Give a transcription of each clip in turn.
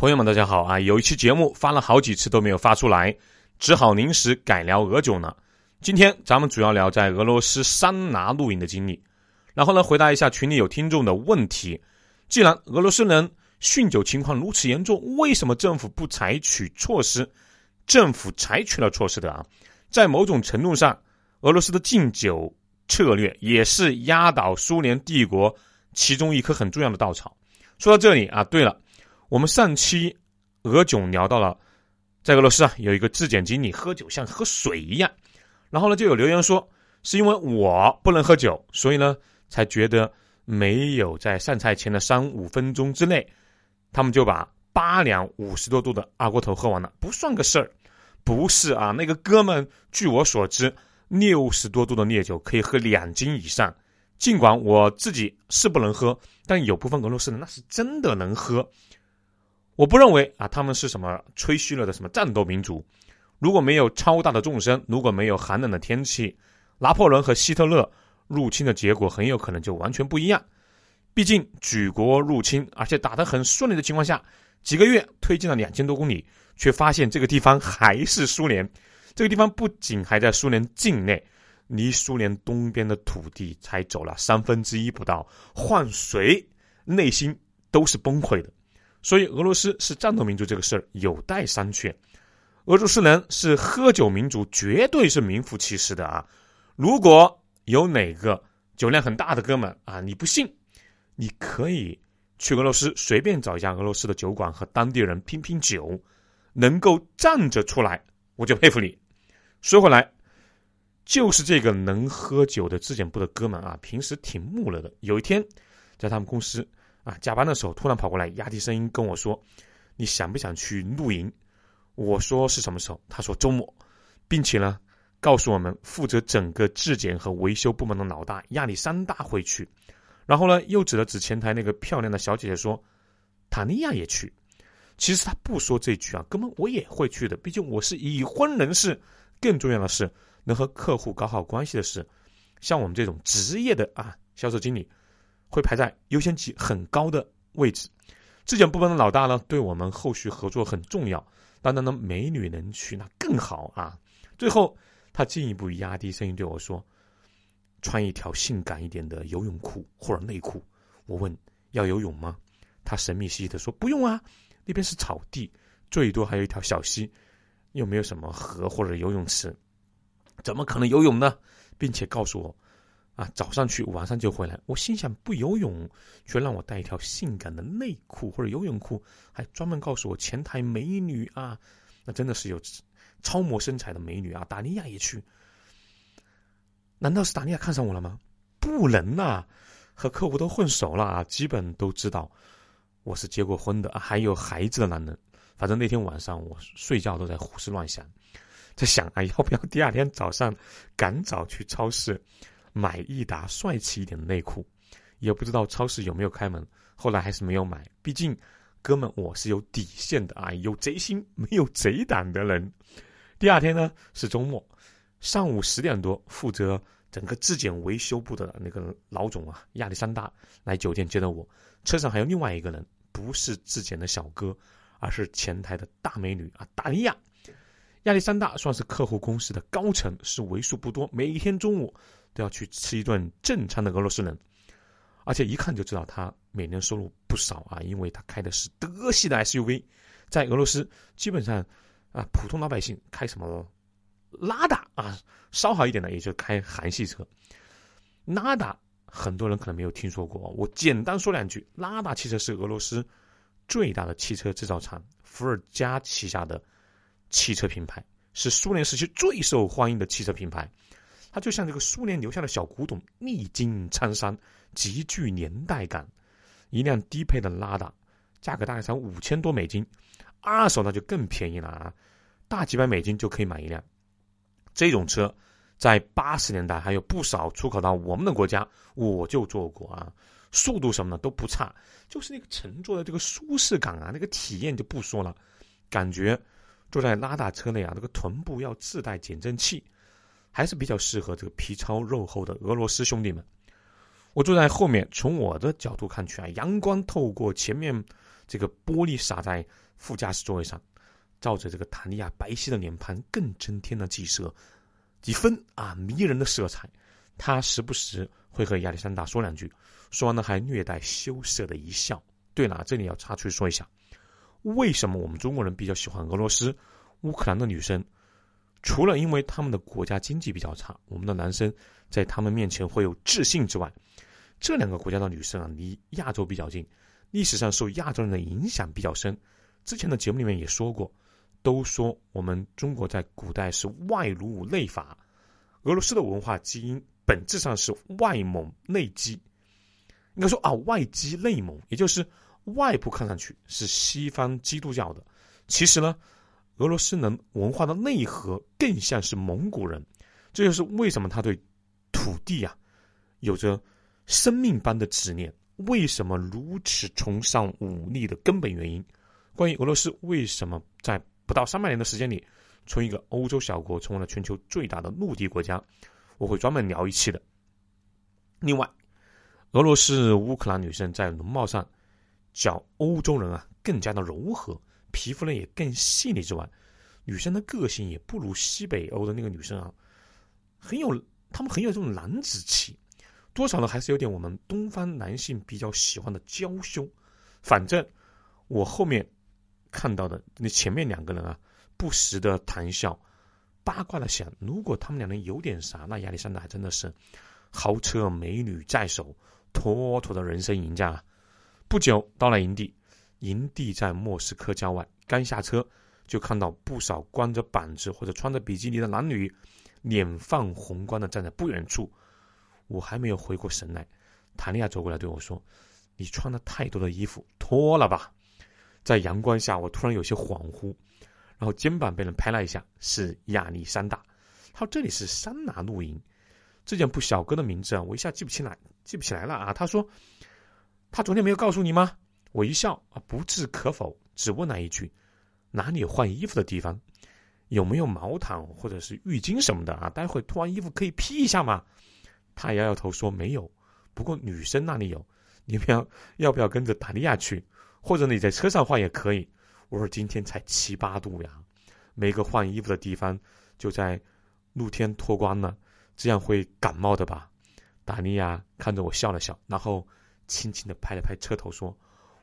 朋友们，大家好啊！有一期节目发了好几次都没有发出来，只好临时改聊俄酒呢。今天咱们主要聊在俄罗斯桑拿露营的经历，然后呢回答一下群里有听众的问题。既然俄罗斯人酗酒情况如此严重，为什么政府不采取措施？政府采取了措施的啊，在某种程度上，俄罗斯的禁酒策略也是压倒苏联帝国其中一棵很重要的稻草。说到这里啊，对了。我们上期俄囧聊到了，在俄罗斯啊有一个质检经理喝酒像喝水一样，然后呢就有留言说是因为我不能喝酒，所以呢才觉得没有在上菜前的三五分钟之内，他们就把八两五十多度的二锅头喝完了，不算个事儿。不是啊，那个哥们据我所知，六十多度的烈酒可以喝两斤以上。尽管我自己是不能喝，但有部分俄罗斯人那是真的能喝。我不认为啊，他们是什么吹嘘了的什么战斗民族。如果没有超大的众生，如果没有寒冷的天气，拿破仑和希特勒入侵的结果很有可能就完全不一样。毕竟举国入侵，而且打得很顺利的情况下，几个月推进了两千多公里，却发现这个地方还是苏联。这个地方不仅还在苏联境内，离苏联东边的土地才走了三分之一不到，换谁内心都是崩溃的。所以，俄罗斯是战斗民族这个事儿有待商榷。俄罗斯人是喝酒民族，绝对是名副其实的啊！如果有哪个酒量很大的哥们啊，你不信，你可以去俄罗斯随便找一家俄罗斯的酒馆和当地人拼拼酒，能够站着出来，我就佩服你。说回来，就是这个能喝酒的质检部的哥们啊，平时挺木讷的。有一天，在他们公司。啊，加班的时候突然跑过来，压低声音跟我说：“你想不想去露营？”我说：“是什么时候？”他说：“周末，并且呢，告诉我们负责整个质检和维修部门的老大亚历山大会去。然后呢，又指了指前台那个漂亮的小姐姐说：“塔尼亚也去。”其实他不说这句啊，根本我也会去的，毕竟我是已婚人士。更重要的是，能和客户搞好关系的是，像我们这种职业的啊，销售经理。会排在优先级很高的位置。质检部门的老大呢，对我们后续合作很重要。当然呢，美女能去那更好啊。最后，他进一步压低声音对我说：“穿一条性感一点的游泳裤或者内裤。”我问：“要游泳吗？”他神秘兮兮的说：“不用啊，那边是草地，最多还有一条小溪，又没有什么河或者游泳池，怎么可能游泳呢？”并且告诉我。啊，早上去，晚上就回来。我心想，不游泳，却让我带一条性感的内裤或者游泳裤，还专门告诉我前台美女啊，那真的是有超模身材的美女啊。达尼亚也去，难道是达尼亚看上我了吗？不能呐，和客户都混熟了啊，基本都知道我是结过婚的，还有孩子的男人。反正那天晚上我睡觉都在胡思乱想，在想啊，要不要第二天早上赶早去超市。买一打帅气一点的内裤，也不知道超市有没有开门。后来还是没有买，毕竟哥们我是有底线的啊，有贼心没有贼胆的人。第二天呢是周末，上午十点多，负责整个质检维修部的那个老总啊亚历山大来酒店接的我。车上还有另外一个人，不是质检的小哥，而是前台的大美女啊达利亚。亚历山大算是客户公司的高层，是为数不多每一天中午。都要去吃一顿正餐的俄罗斯人，而且一看就知道他每年收入不少啊，因为他开的是德系的 SUV，在俄罗斯基本上啊，普通老百姓开什么拉达啊，稍好一点的也就开韩系车。拉达很多人可能没有听说过，我简单说两句，拉达汽车是俄罗斯最大的汽车制造厂伏尔加旗下的汽车品牌，是苏联时期最受欢迎的汽车品牌。它就像这个苏联留下的小古董，历经沧桑，极具年代感。一辆低配的拉达，价格大概才五千多美金，二手那就更便宜了啊，大几百美金就可以买一辆。这种车在八十年代还有不少出口到我们的国家，我就坐过啊，速度什么的都不差，就是那个乘坐的这个舒适感啊，那个体验就不说了，感觉坐在拉达车内啊，这个臀部要自带减震器。还是比较适合这个皮糙肉厚的俄罗斯兄弟们。我坐在后面，从我的角度看去啊，阳光透过前面这个玻璃洒在副驾驶座位上，照着这个塔利亚白皙的脸庞，更增添了几色几分啊迷人的色彩。他时不时会和亚历山大说两句，说完了还略带羞涩的一笑。对了，这里要插出去说一下，为什么我们中国人比较喜欢俄罗斯、乌克兰的女生？除了因为他们的国家经济比较差，我们的男生在他们面前会有自信之外，这两个国家的女生啊，离亚洲比较近，历史上受亚洲人的影响比较深。之前的节目里面也说过，都说我们中国在古代是外儒内法，俄罗斯的文化基因本质上是外蒙内基，应该说啊外基内蒙，也就是外部看上去是西方基督教的，其实呢。俄罗斯人文化的内核更像是蒙古人，这就是为什么他对土地啊有着生命般的执念，为什么如此崇尚武力的根本原因。关于俄罗斯为什么在不到三百年的时间里，从一个欧洲小国成为了全球最大的陆地国家，我会专门聊一期的。另外，俄罗斯乌克兰女生在容貌上较欧洲人啊更加的柔和。皮肤呢也更细腻之外，女生的个性也不如西北欧的那个女生啊，很有她们很有这种男子气，多少呢还是有点我们东方男性比较喜欢的娇羞。反正我后面看到的那前面两个人啊，不时的谈笑，八卦的想，如果他们两人有点啥，那亚历山大还真的是豪车美女在手，妥妥的人生赢家。不久到了营地。营地在莫斯科郊外，刚下车就看到不少光着膀子或者穿着比基尼的男女，脸泛红光的站在不远处。我还没有回过神来，塔利亚走过来对我说：“你穿了太多的衣服，脱了吧。”在阳光下，我突然有些恍惚，然后肩膀被人拍了一下，是亚历山大。他说：“这里是桑拿露营，这件不小哥的名字啊，我一下记不起来，记不起来了啊。”他说：“他昨天没有告诉你吗？”我一笑啊，不置可否，只问了一句：“哪里有换衣服的地方？有没有毛毯或者是浴巾什么的啊？待会脱完衣服可以披一下吗？”他摇摇头说：“没有。不过女生那里有，你们要要不要跟着达利亚去？或者你在车上换也可以。”我说：“今天才七八度呀，没个换衣服的地方，就在露天脱光了，这样会感冒的吧？”达利亚看着我笑了笑，然后轻轻的拍了拍车头说。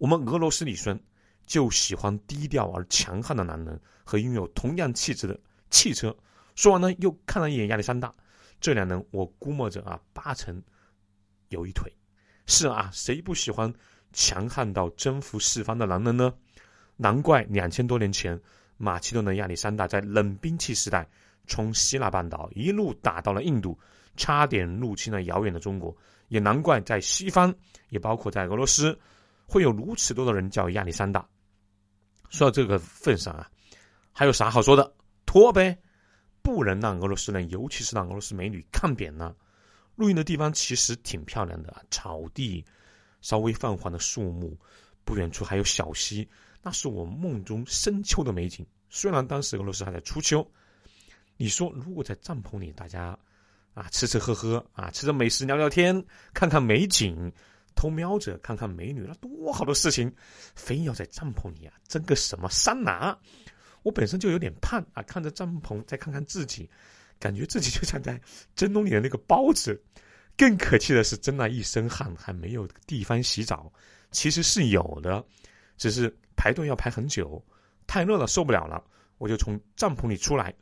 我们俄罗斯女生就喜欢低调而强悍的男人和拥有同样气质的汽车。说完呢，又看了一眼亚历山大，这两人我估摸着啊，八成有一腿。是啊，谁不喜欢强悍到征服四方的男人呢？难怪两千多年前马其顿的亚历山大在冷兵器时代从希腊半岛一路打到了印度，差点入侵了遥远的中国。也难怪在西方，也包括在俄罗斯。会有如此多的人叫亚历山大。说到这个份上啊，还有啥好说的？脱呗，不能让俄罗斯人，尤其是让俄罗斯美女看扁了。露营的地方其实挺漂亮的，草地，稍微泛黄的树木，不远处还有小溪，那是我梦中深秋的美景。虽然当时俄罗斯还在初秋，你说如果在帐篷里，大家啊吃吃喝喝啊，吃着美食聊聊天，看看美景。偷瞄着看看美女，那多好的事情，非要在帐篷里啊蒸个什么桑拿？我本身就有点胖啊，看着帐篷，再看看自己，感觉自己就像在蒸笼里的那个包子。更可气的是，蒸了一身汗还没有地方洗澡。其实是有的，只是排队要排很久，太热了受不了了，我就从帐篷里出来，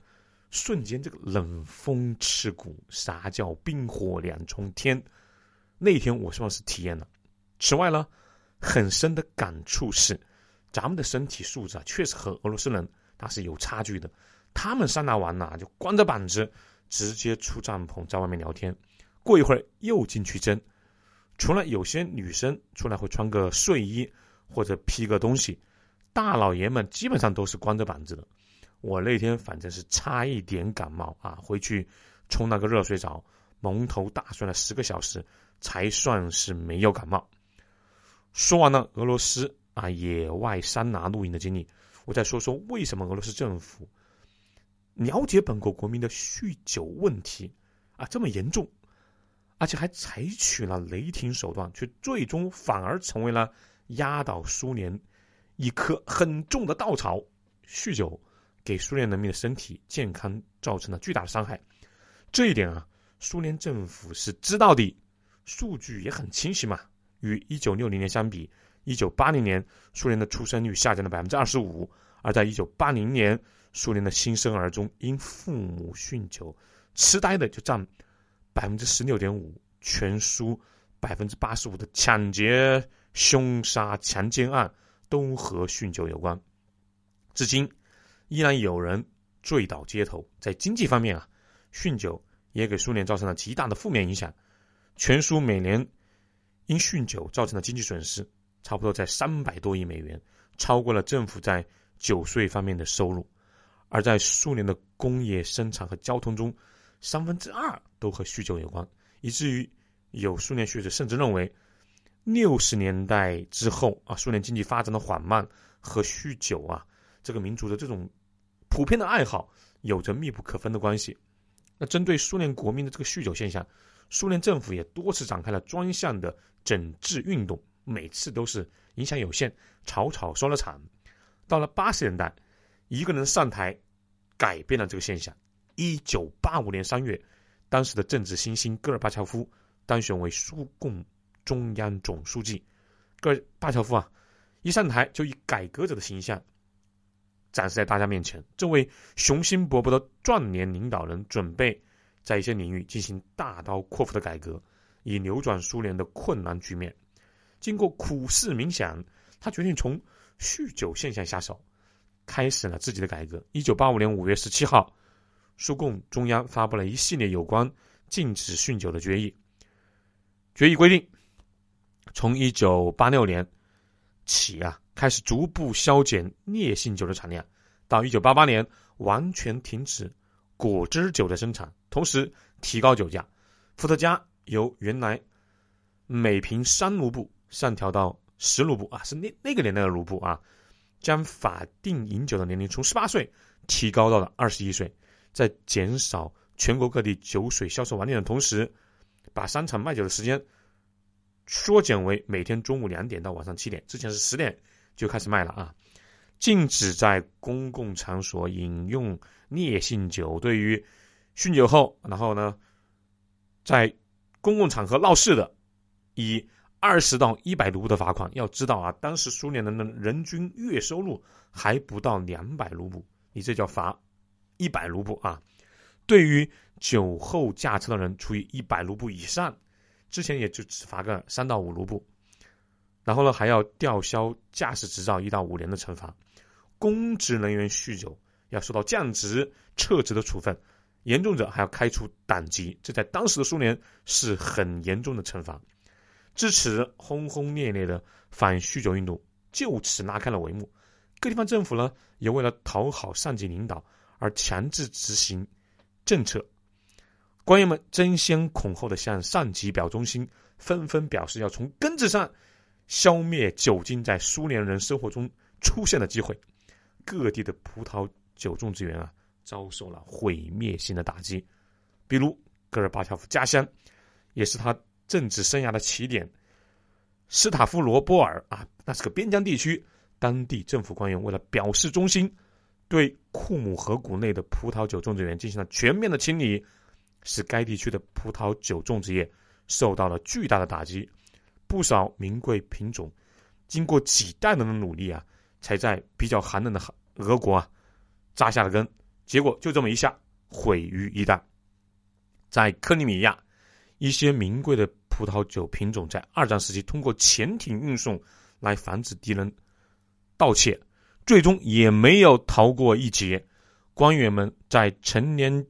瞬间这个冷风刺骨，啥叫冰火两重天？那天我算是体验了。此外呢，很深的感触是，咱们的身体素质啊，确实和俄罗斯人那是有差距的。他们桑拿完了就光着膀子，直接出帐篷在外面聊天，过一会儿又进去蒸。除了有些女生出来会穿个睡衣或者披个东西，大老爷们基本上都是光着膀子的。我那天反正是差一点感冒啊，回去冲那个热水澡，蒙头大睡了十个小时。才算是没有感冒。说完了俄罗斯啊野外桑拿露营的经历，我再说说为什么俄罗斯政府了解本国国民的酗酒问题啊这么严重，而且还采取了雷霆手段，却最终反而成为了压倒苏联一棵很重的稻草。酗酒给苏联人民的身体健康造成了巨大的伤害，这一点啊，苏联政府是知道的，数据也很清晰嘛。与一九六零年相比，一九八零年苏联的出生率下降了百分之二十五，而在一九八零年，苏联的新生儿中因父母酗酒痴呆的就占百分之十六点五，全苏百分之八十五的抢劫、凶杀、强奸案都和酗酒有关。至今，依然有人醉倒街头。在经济方面啊，酗酒也给苏联造成了极大的负面影响。全苏每年因酗酒造成的经济损失，差不多在三百多亿美元，超过了政府在酒税方面的收入。而在苏联的工业生产和交通中，三分之二都和酗酒有关，以至于有苏联学者甚至认为，六十年代之后啊，苏联经济发展的缓慢和酗酒啊。这个民族的这种普遍的爱好有着密不可分的关系。那针对苏联国民的这个酗酒现象，苏联政府也多次展开了专项的整治运动，每次都是影响有限，草草收了场。到了八十年代，一个人上台改变了这个现象。一九八五年三月，当时的政治新星戈尔巴乔夫当选为苏共中央总书记。戈尔巴乔夫啊，一上台就以改革者的形象。展示在大家面前，这位雄心勃勃的壮年领导人准备在一些领域进行大刀阔斧的改革，以扭转苏联的困难局面。经过苦思冥想，他决定从酗酒现象下手，开始了自己的改革。一九八五年五月十七号，苏共中央发布了一系列有关禁止酗酒的决议。决议规定，从一九八六年起啊。开始逐步削减烈性酒的产量，到一九八八年完全停止果汁酒的生产，同时提高酒价。伏特加由原来每瓶三卢布上调到十卢布啊，是那那个年代的卢布啊。将法定饮酒的年龄从十八岁提高到了二十一岁，在减少全国各地酒水销售网点的同时，把商场卖酒的时间缩减为每天中午两点到晚上七点，之前是十点。就开始卖了啊！禁止在公共场所饮用烈性酒。对于酗酒后，然后呢，在公共场合闹事的，以二十到一百卢布的罚款。要知道啊，当时苏联人的人均月收入还不到两百卢布，你这叫罚一百卢布啊！对于酒后驾车的人，处以一百卢布以上，之前也就只罚个三到五卢布。然后呢，还要吊销驾驶执照一到五年的惩罚，公职人员酗酒要受到降职、撤职的处分，严重者还要开除党籍。这在当时的苏联是很严重的惩罚。至此，轰轰烈烈的反酗酒运动就此拉开了帷幕。各地方政府呢，也为了讨好上级领导而强制执行政策，官员们争先恐后的向上级表忠心，纷纷表示要从根子上。消灭酒精在苏联人生活中出现的机会，各地的葡萄酒种植园啊遭受了毁灭性的打击。比如戈尔巴乔夫家乡，也是他政治生涯的起点，斯塔夫罗波尔啊，那是个边疆地区，当地政府官员为了表示忠心，对库姆河谷内的葡萄酒种植园进行了全面的清理，使该地区的葡萄酒种植业受到了巨大的打击。不少名贵品种，经过几代人的努力啊，才在比较寒冷的俄国啊扎下了根。结果就这么一下毁于一旦。在克里米亚，一些名贵的葡萄酒品种在二战时期通过潜艇运送来防止敌人盗窃，最终也没有逃过一劫。官员们在陈年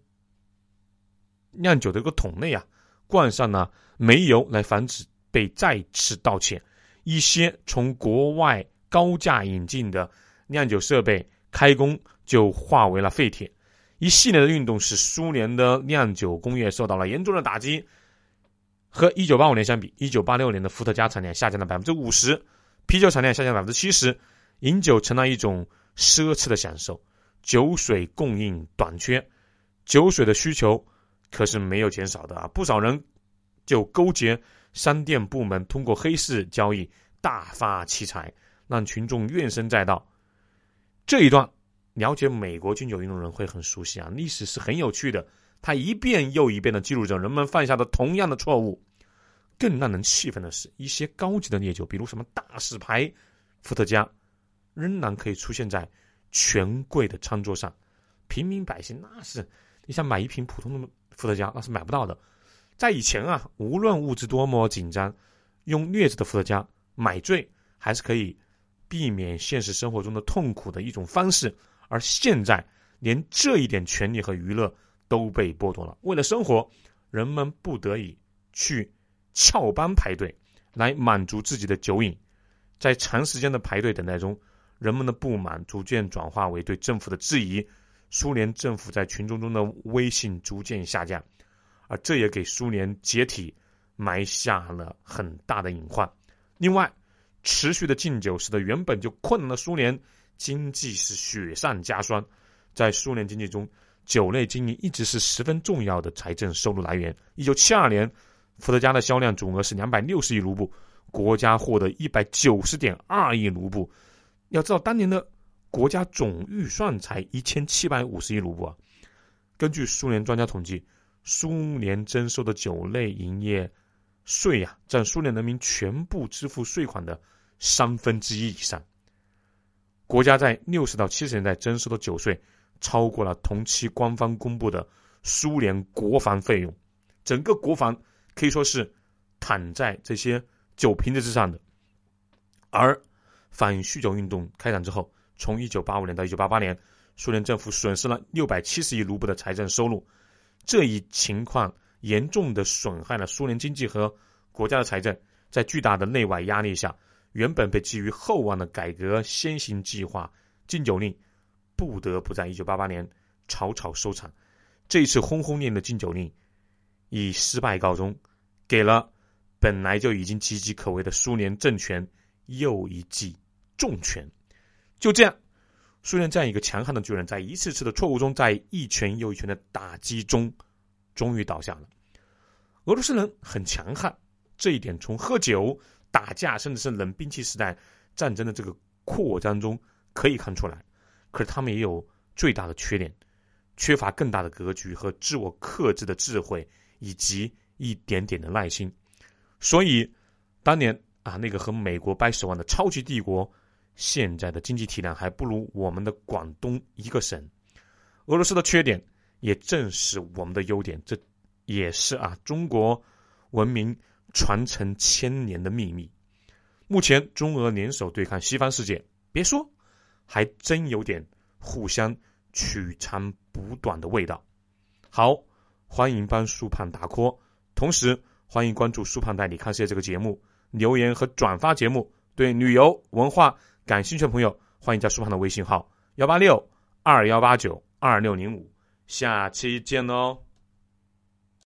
酿酒的一个桶内啊，灌上了煤油来防止。被再次盗窃，一些从国外高价引进的酿酒设备开工就化为了废铁。一系列的运动使苏联的酿酒工业受到了严重的打击。和一九八五年相比，一九八六年的伏特加产量下降了百分之五十，啤酒产量下降百分之七十。饮酒成了一种奢侈的享受，酒水供应短缺，酒水的需求可是没有减少的啊！不少人就勾结。商店部门通过黑市交易大发其财，让群众怨声载道。这一段了解美国军酒运动的人会很熟悉啊，历史是很有趣的，他一遍又一遍的记录着人们犯下的同样的错误。更让人气愤的是，一些高级的烈酒，比如什么大使牌、伏特加，仍然可以出现在权贵的餐桌上，平民百姓那是你想买一瓶普通的伏特加，那是买不到的。在以前啊，无论物质多么紧张，用劣质的伏特加买醉还是可以避免现实生活中的痛苦的一种方式。而现在，连这一点权利和娱乐都被剥夺了。为了生活，人们不得已去翘班排队来满足自己的酒瘾。在长时间的排队等待中，人们的不满逐渐转化为对政府的质疑。苏联政府在群众中的威信逐渐下降。而这也给苏联解体埋下了很大的隐患。另外，持续的禁酒使得原本就困难的苏联经济是雪上加霜。在苏联经济中，酒类经营一直是十分重要的财政收入来源。一九七二年，伏特加的销量总额是两百六十亿卢布，国家获得一百九十点二亿卢布。要知道，当年的国家总预算才一千七百五十亿卢布啊！根据苏联专家统计。苏联征收的酒类营业税呀，占苏联人民全部支付税款的三分之一以上。国家在六十到七十年代征收的酒税，超过了同期官方公布的苏联国防费用。整个国防可以说是躺在这些酒瓶子之上的。而反酗酒运动开展之后，从一九八五年到一九八八年，苏联政府损失了六百七十亿卢布的财政收入。这一情况严重的损害了苏联经济和国家的财政，在巨大的内外压力下，原本被寄予厚望的改革先行计划禁酒令，不得不在一九八八年草草收场。这一次轰轰烈烈的禁酒令以失败告终，给了本来就已经岌岌可危的苏联政权又一记重拳。就这样。苏联这样一个强悍的巨人，在一次次的错误中，在一拳又一拳的打击中，终于倒下了。俄罗斯人很强悍，这一点从喝酒、打架，甚至是冷兵器时代战争的这个扩张中可以看出来。可是他们也有最大的缺点，缺乏更大的格局和自我克制的智慧，以及一点点的耐心。所以，当年啊，那个和美国掰手腕的超级帝国。现在的经济体量还不如我们的广东一个省。俄罗斯的缺点也正是我们的优点，这也是啊中国文明传承千年的秘密。目前中俄联手对抗西方世界，别说，还真有点互相取长补短的味道。好，欢迎帮苏胖打 call，同时欢迎关注苏胖带你看世界这个节目，留言和转发节目，对旅游文化。感兴趣的朋友，欢迎加苏胖的微信号：幺八六二幺八九二六零五，下期见喽。